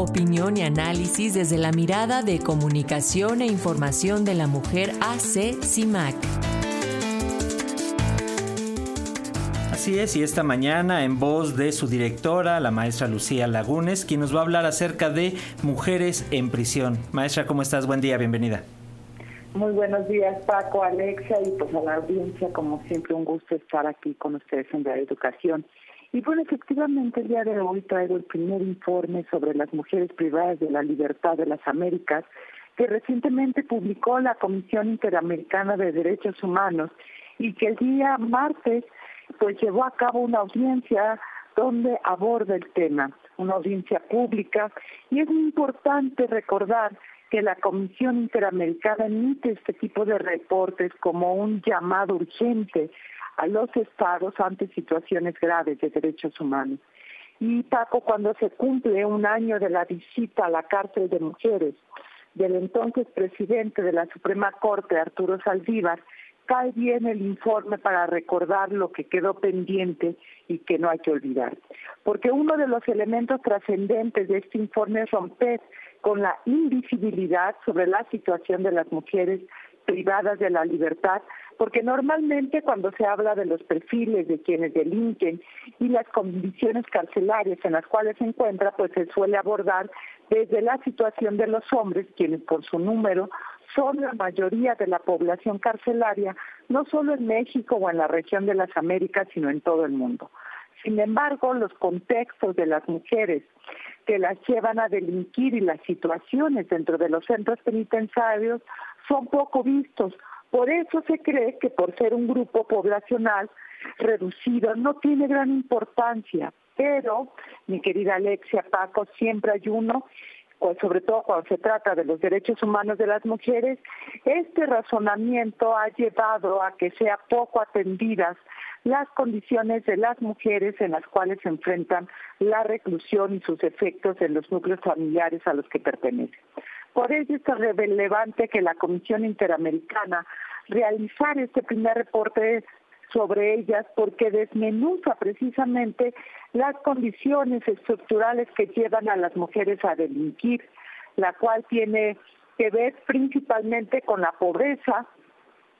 opinión y análisis desde la mirada de comunicación e información de la mujer AC CIMAC. Así es, y esta mañana en voz de su directora, la maestra Lucía Lagunes, quien nos va a hablar acerca de mujeres en prisión. Maestra, ¿cómo estás? Buen día, bienvenida. Muy buenos días, Paco, Alexa, y pues a la audiencia, como siempre, un gusto estar aquí con ustedes en la educación. Y bueno, efectivamente, el día de hoy traigo el primer informe sobre las mujeres privadas de la libertad de las Américas, que recientemente publicó la Comisión Interamericana de Derechos Humanos y que el día martes pues llevó a cabo una audiencia donde aborda el tema, una audiencia pública, y es muy importante recordar que la Comisión Interamericana emite este tipo de reportes como un llamado urgente a los estados ante situaciones graves de derechos humanos. Y Paco, cuando se cumple un año de la visita a la cárcel de mujeres del entonces presidente de la Suprema Corte, Arturo Saldívar, cae bien el informe para recordar lo que quedó pendiente y que no hay que olvidar. Porque uno de los elementos trascendentes de este informe es romper con la invisibilidad sobre la situación de las mujeres privadas de la libertad, porque normalmente cuando se habla de los perfiles de quienes delinquen y las condiciones carcelarias en las cuales se encuentra, pues se suele abordar desde la situación de los hombres, quienes por su número son la mayoría de la población carcelaria, no solo en México o en la región de las Américas, sino en todo el mundo. Sin embargo, los contextos de las mujeres que las llevan a delinquir y las situaciones dentro de los centros penitenciarios son poco vistos. Por eso se cree que por ser un grupo poblacional reducido no tiene gran importancia. Pero, mi querida Alexia Paco, siempre hay uno sobre todo cuando se trata de los derechos humanos de las mujeres, este razonamiento ha llevado a que sea poco atendidas las condiciones de las mujeres en las cuales se enfrentan la reclusión y sus efectos en los núcleos familiares a los que pertenecen. Por ello es relevante que la Comisión Interamericana realizar este primer reporte sobre ellas porque desmenuza precisamente las condiciones estructurales que llevan a las mujeres a delinquir, la cual tiene que ver principalmente con la pobreza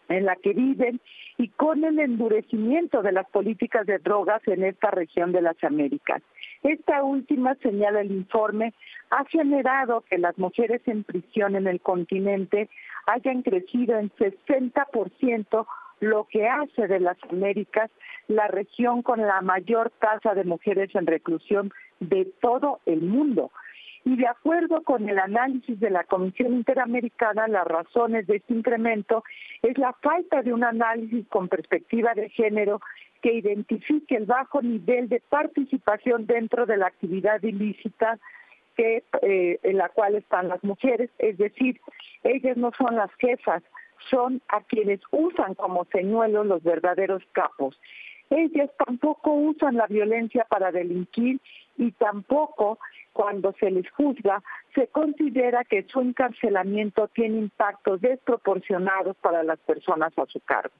en la que viven y con el endurecimiento de las políticas de drogas en esta región de las Américas. Esta última, señala el informe, ha generado que las mujeres en prisión en el continente hayan crecido en 60% lo que hace de las Américas la región con la mayor tasa de mujeres en reclusión de todo el mundo. Y de acuerdo con el análisis de la Comisión Interamericana, las razones de este incremento es la falta de un análisis con perspectiva de género que identifique el bajo nivel de participación dentro de la actividad ilícita eh, en la cual están las mujeres, es decir, ellas no son las jefas, son a quienes usan como señuelos los verdaderos capos. Ellas tampoco usan la violencia para delinquir y tampoco cuando se les juzga se considera que su encarcelamiento tiene impactos desproporcionados para las personas a su cargo.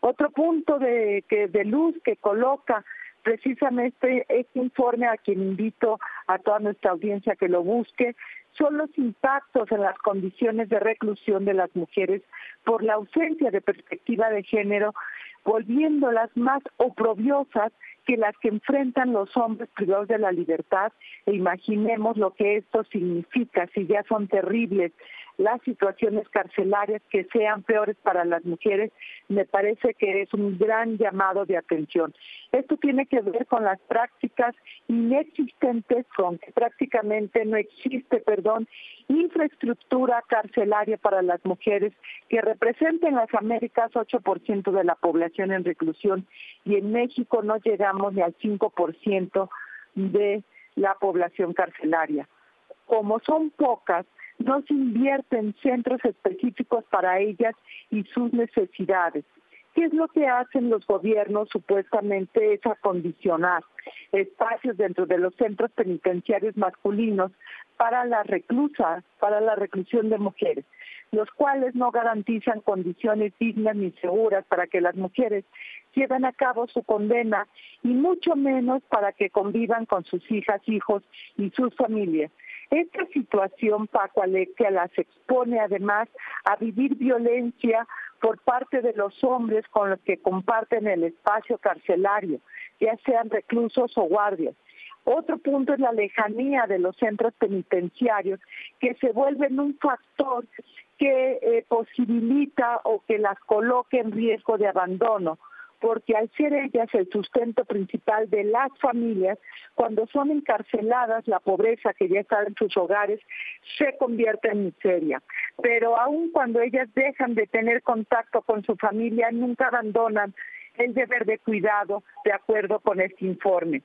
Otro punto de, de luz que coloca precisamente este informe a quien invito a toda nuestra audiencia que lo busque son los impactos en las condiciones de reclusión de las mujeres por la ausencia de perspectiva de género, volviéndolas más oprobiosas que las que enfrentan los hombres privados de la libertad. E imaginemos lo que esto significa si ya son terribles las situaciones carcelarias que sean peores para las mujeres, me parece que es un gran llamado de atención. Esto tiene que ver con las prácticas inexistentes, con que prácticamente no existe, perdón, infraestructura carcelaria para las mujeres que representa en las Américas 8% de la población en reclusión y en México no llegamos ni al 5% de la población carcelaria. Como son pocas, no se invierte en centros específicos para ellas y sus necesidades. ¿Qué es lo que hacen los gobiernos? Supuestamente es acondicionar espacios dentro de los centros penitenciarios masculinos para la reclusa, para la reclusión de mujeres, los cuales no garantizan condiciones dignas ni seguras para que las mujeres lleven a cabo su condena y mucho menos para que convivan con sus hijas, hijos y sus familias. Esta situación, Paco Alexia, las expone además a vivir violencia por parte de los hombres con los que comparten el espacio carcelario, ya sean reclusos o guardias. Otro punto es la lejanía de los centros penitenciarios, que se vuelven un factor que eh, posibilita o que las coloque en riesgo de abandono porque al ser ellas el sustento principal de las familias, cuando son encarceladas, la pobreza que ya está en sus hogares se convierte en miseria. Pero aun cuando ellas dejan de tener contacto con su familia, nunca abandonan el deber de cuidado de acuerdo con este informe.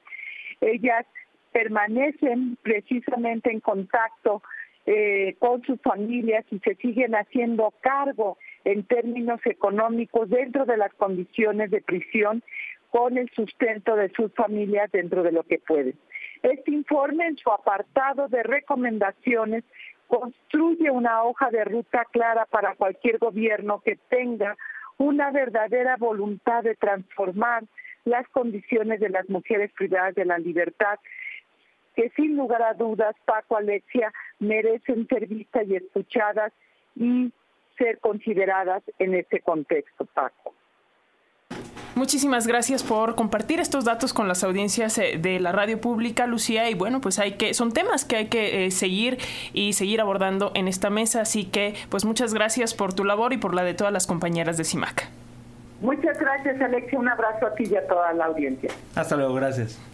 Ellas permanecen precisamente en contacto eh, con sus familias y se siguen haciendo cargo en términos económicos dentro de las condiciones de prisión con el sustento de sus familias dentro de lo que pueden. Este informe en su apartado de recomendaciones construye una hoja de ruta clara para cualquier gobierno que tenga una verdadera voluntad de transformar las condiciones de las mujeres privadas de la libertad, que sin lugar a dudas, Paco Alexia, merecen ser vistas y escuchadas y ser consideradas en este contexto, Paco. Muchísimas gracias por compartir estos datos con las audiencias eh, de la radio pública, Lucía. Y bueno, pues hay que, son temas que hay que eh, seguir y seguir abordando en esta mesa. Así que, pues muchas gracias por tu labor y por la de todas las compañeras de CIMAC. Muchas gracias, Alexia. Un abrazo a ti y a toda la audiencia. Hasta luego, gracias.